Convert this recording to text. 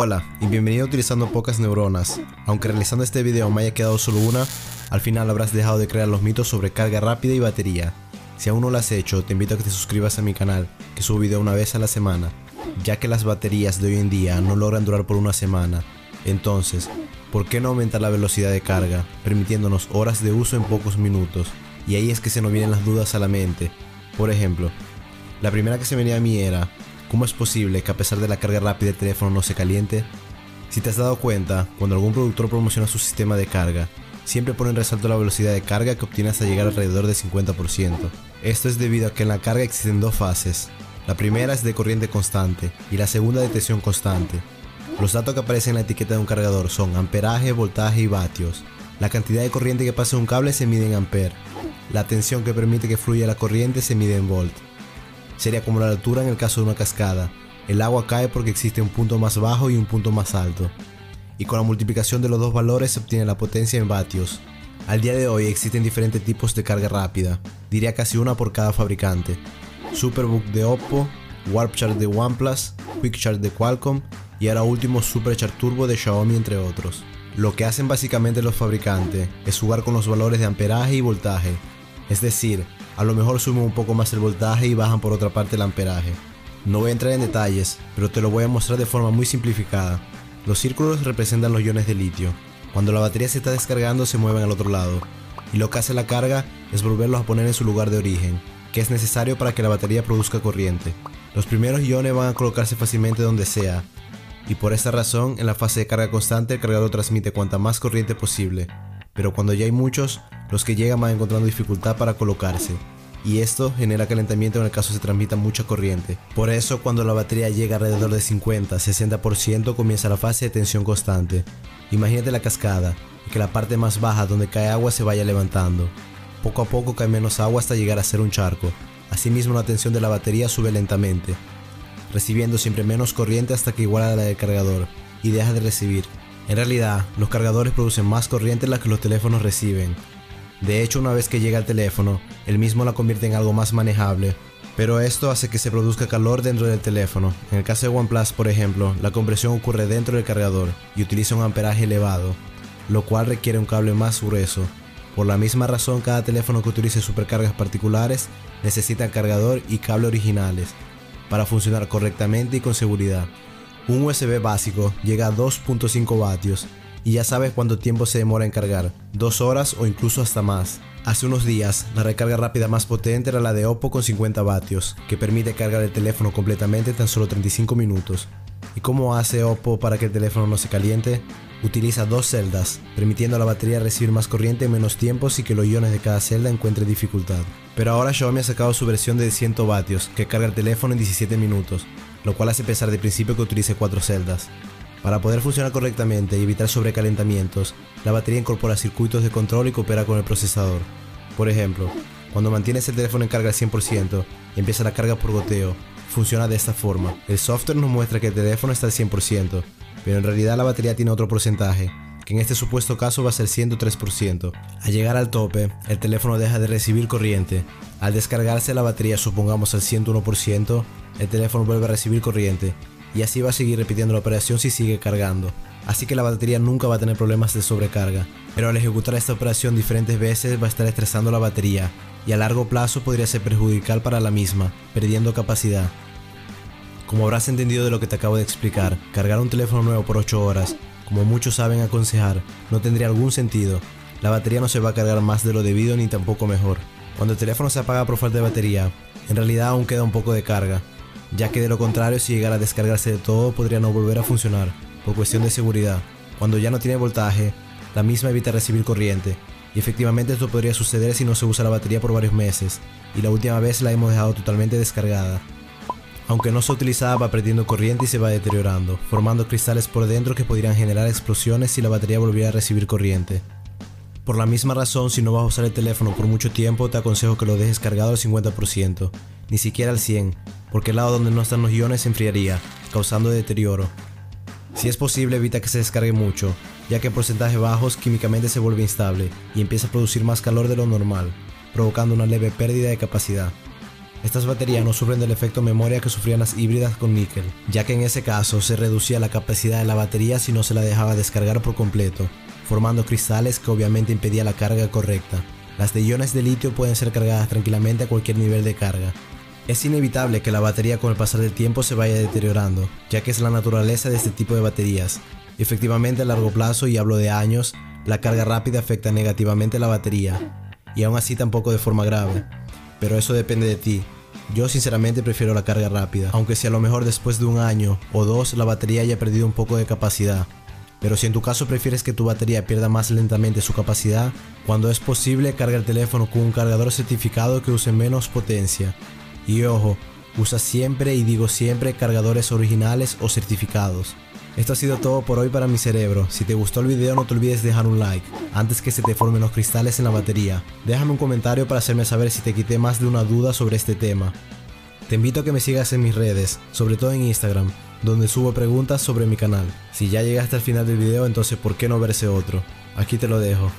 Hola y bienvenido a utilizando pocas neuronas. Aunque realizando este video me haya quedado solo una, al final habrás dejado de crear los mitos sobre carga rápida y batería. Si aún no lo has hecho, te invito a que te suscribas a mi canal, que subo video una vez a la semana, ya que las baterías de hoy en día no logran durar por una semana. Entonces, ¿por qué no aumentar la velocidad de carga, permitiéndonos horas de uso en pocos minutos? Y ahí es que se nos vienen las dudas a la mente. Por ejemplo, la primera que se venía a mí era, ¿cómo es posible que a pesar de la carga rápida el teléfono no se caliente? Si te has dado cuenta, cuando algún productor promociona su sistema de carga, siempre pone en resalto la velocidad de carga que obtiene hasta llegar alrededor del 50%. Esto es debido a que en la carga existen dos fases. La primera es de corriente constante y la segunda de tensión constante. Los datos que aparecen en la etiqueta de un cargador son amperaje, voltaje y vatios. La cantidad de corriente que pasa en un cable se mide en amper. La tensión que permite que fluya la corriente se mide en volt. Sería como la altura en el caso de una cascada. El agua cae porque existe un punto más bajo y un punto más alto. Y con la multiplicación de los dos valores se obtiene la potencia en vatios. Al día de hoy existen diferentes tipos de carga rápida, diría casi una por cada fabricante. Superbook de Oppo, Warp Charge de OnePlus, Quick Charge de Qualcomm y ahora último Supercharge Turbo de Xiaomi entre otros. Lo que hacen básicamente los fabricantes es jugar con los valores de amperaje y voltaje, es decir, a lo mejor suben un poco más el voltaje y bajan por otra parte el amperaje. No voy a entrar en detalles, pero te lo voy a mostrar de forma muy simplificada. Los círculos representan los iones de litio. Cuando la batería se está descargando se mueven al otro lado, y lo que hace la carga es volverlos a poner en su lugar de origen, que es necesario para que la batería produzca corriente. Los primeros iones van a colocarse fácilmente donde sea, y por esta razón en la fase de carga constante el cargador transmite cuanta más corriente posible, pero cuando ya hay muchos, los que llegan van encontrando dificultad para colocarse, y esto genera calentamiento en el caso se transmita mucha corriente. Por eso cuando la batería llega alrededor de 50-60% comienza la fase de tensión constante. Imagínate la cascada y que la parte más baja donde cae agua se vaya levantando. Poco a poco cae menos agua hasta llegar a ser un charco. Asimismo la tensión de la batería sube lentamente, recibiendo siempre menos corriente hasta que iguala a la del cargador y deja de recibir. En realidad, los cargadores producen más corriente de la que los teléfonos reciben. De hecho, una vez que llega al teléfono, el mismo la convierte en algo más manejable, pero esto hace que se produzca calor dentro del teléfono. En el caso de OnePlus, por ejemplo, la compresión ocurre dentro del cargador y utiliza un amperaje elevado, lo cual requiere un cable más grueso. Por la misma razón, cada teléfono que utilice supercargas particulares necesita cargador y cable originales para funcionar correctamente y con seguridad. Un USB básico llega a 2.5 vatios y ya sabes cuánto tiempo se demora en cargar, 2 horas o incluso hasta más. Hace unos días, la recarga rápida más potente era la de Oppo con 50 vatios, que permite cargar el teléfono completamente en tan solo 35 minutos. ¿Y cómo hace Oppo para que el teléfono no se caliente? Utiliza dos celdas, permitiendo a la batería recibir más corriente en menos tiempo y que los iones de cada celda encuentren dificultad. Pero ahora Xiaomi ha sacado su versión de 100 vatios, que carga el teléfono en 17 minutos, lo cual hace pensar de principio que utilice cuatro celdas. Para poder funcionar correctamente y evitar sobrecalentamientos, la batería incorpora circuitos de control y coopera con el procesador. Por ejemplo, cuando mantienes el teléfono en carga al 100% y empieza la carga por goteo, funciona de esta forma. El software nos muestra que el teléfono está al 100%, pero en realidad la batería tiene otro porcentaje, que en este supuesto caso va a ser 103%. Al llegar al tope, el teléfono deja de recibir corriente. Al descargarse la batería supongamos al 101%, el teléfono vuelve a recibir corriente y así va a seguir repitiendo la operación si sigue cargando. Así que la batería nunca va a tener problemas de sobrecarga, pero al ejecutar esta operación diferentes veces va a estar estresando la batería y a largo plazo podría ser perjudicial para la misma, perdiendo capacidad. Como habrás entendido de lo que te acabo de explicar, cargar un teléfono nuevo por 8 horas, como muchos saben aconsejar, no tendría algún sentido. La batería no se va a cargar más de lo debido ni tampoco mejor. Cuando el teléfono se apaga por falta de batería, en realidad aún queda un poco de carga, ya que de lo contrario si llegara a descargarse de todo podría no volver a funcionar, por cuestión de seguridad. Cuando ya no tiene voltaje, la misma evita recibir corriente, y efectivamente esto podría suceder si no se usa la batería por varios meses, y la última vez la hemos dejado totalmente descargada. Aunque no se utilizaba va perdiendo corriente y se va deteriorando, formando cristales por dentro que podrían generar explosiones si la batería volviera a recibir corriente. Por la misma razón, si no vas a usar el teléfono por mucho tiempo, te aconsejo que lo dejes cargado al 50%, ni siquiera al 100%, porque el lado donde no están los iones se enfriaría, causando deterioro. Si es posible, evita que se descargue mucho, ya que en porcentajes bajos químicamente se vuelve instable y empieza a producir más calor de lo normal, provocando una leve pérdida de capacidad. Estas baterías no sufren del efecto memoria que sufrían las híbridas con níquel, ya que en ese caso se reducía la capacidad de la batería si no se la dejaba descargar por completo, formando cristales que obviamente impedía la carga correcta. Las de iones de litio pueden ser cargadas tranquilamente a cualquier nivel de carga. Es inevitable que la batería con el pasar del tiempo se vaya deteriorando, ya que es la naturaleza de este tipo de baterías. Efectivamente a largo plazo, y hablo de años, la carga rápida afecta negativamente la batería, y aún así tampoco de forma grave. Pero eso depende de ti. Yo sinceramente prefiero la carga rápida, aunque si a lo mejor después de un año o dos la batería haya perdido un poco de capacidad, pero si en tu caso prefieres que tu batería pierda más lentamente su capacidad, cuando es posible carga el teléfono con un cargador certificado que use menos potencia. Y ojo, usa siempre y digo siempre cargadores originales o certificados. Esto ha sido todo por hoy para mi cerebro. Si te gustó el video no te olvides dejar un like antes que se te formen los cristales en la batería. Déjame un comentario para hacerme saber si te quité más de una duda sobre este tema. Te invito a que me sigas en mis redes, sobre todo en Instagram, donde subo preguntas sobre mi canal. Si ya llegaste al final del video, entonces ¿por qué no verse otro? Aquí te lo dejo.